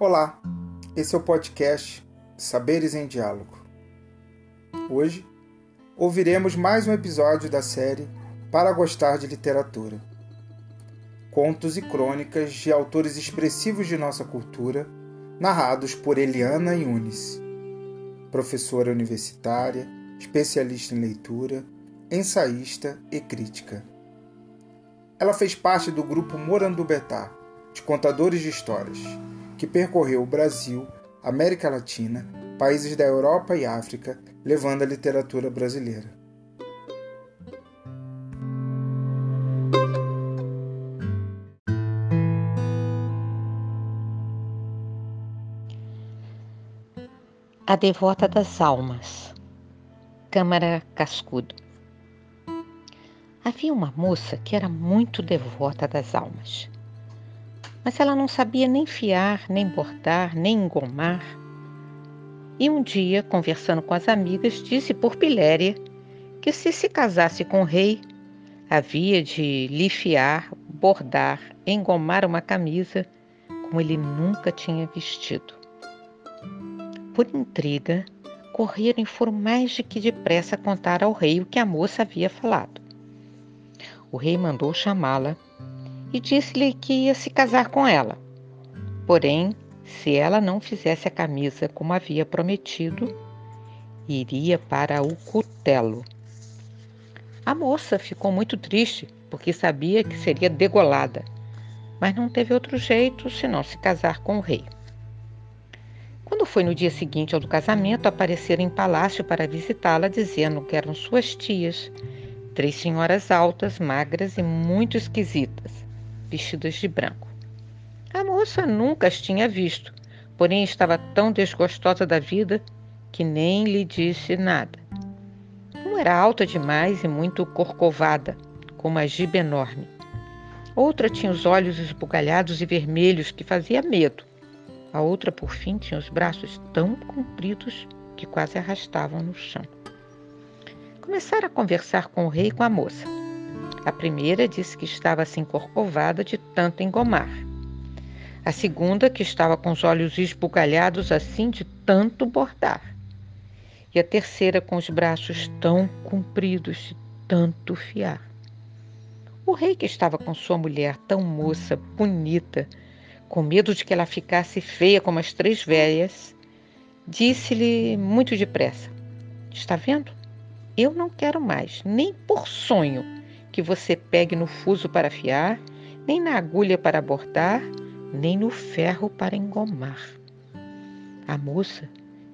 Olá, esse é o podcast Saberes em Diálogo. Hoje ouviremos mais um episódio da série Para Gostar de Literatura. Contos e crônicas de autores expressivos de nossa cultura, narrados por Eliana Yunis, professora universitária, especialista em leitura, ensaísta e crítica. Ela fez parte do grupo Morandubetá, de contadores de histórias que percorreu o Brasil, América Latina, países da Europa e África, levando a literatura brasileira. A Devota das Almas, Câmara Cascudo. Havia uma moça que era muito devota das almas mas ela não sabia nem fiar, nem bordar, nem engomar. E um dia, conversando com as amigas, disse por Piléria que se se casasse com o rei, havia de lhe fiar, bordar, engomar uma camisa como ele nunca tinha vestido. Por intriga, correram e foram mais de que depressa contar ao rei o que a moça havia falado. O rei mandou chamá-la e disse-lhe que ia se casar com ela. Porém, se ela não fizesse a camisa como havia prometido, iria para o cutelo. A moça ficou muito triste, porque sabia que seria degolada, mas não teve outro jeito senão se casar com o rei. Quando foi no dia seguinte ao do casamento, apareceram em palácio para visitá-la, dizendo que eram suas tias, três senhoras altas, magras e muito esquisitas vestidas de branco. A moça nunca as tinha visto, porém estava tão desgostosa da vida que nem lhe disse nada. Uma era alta demais e muito corcovada, com uma giba enorme. Outra tinha os olhos esbugalhados e vermelhos que fazia medo. A outra, por fim, tinha os braços tão compridos que quase arrastavam no chão. Começaram a conversar com o rei e com a moça. A primeira disse que estava assim corcovada de tanto engomar. A segunda que estava com os olhos esbugalhados assim de tanto bordar. E a terceira com os braços tão compridos de tanto fiar. O rei que estava com sua mulher tão moça, bonita, com medo de que ela ficasse feia como as três velhas, disse-lhe muito depressa: Está vendo? Eu não quero mais, nem por sonho, que você pegue no fuso para afiar, nem na agulha para bordar, nem no ferro para engomar. A moça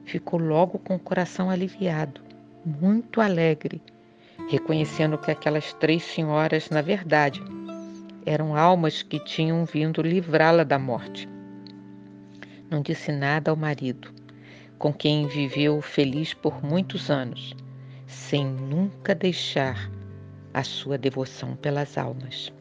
ficou logo com o coração aliviado, muito alegre, reconhecendo que aquelas três senhoras, na verdade, eram almas que tinham vindo livrá-la da morte. Não disse nada ao marido, com quem viveu feliz por muitos anos, sem nunca deixar a sua devoção pelas almas.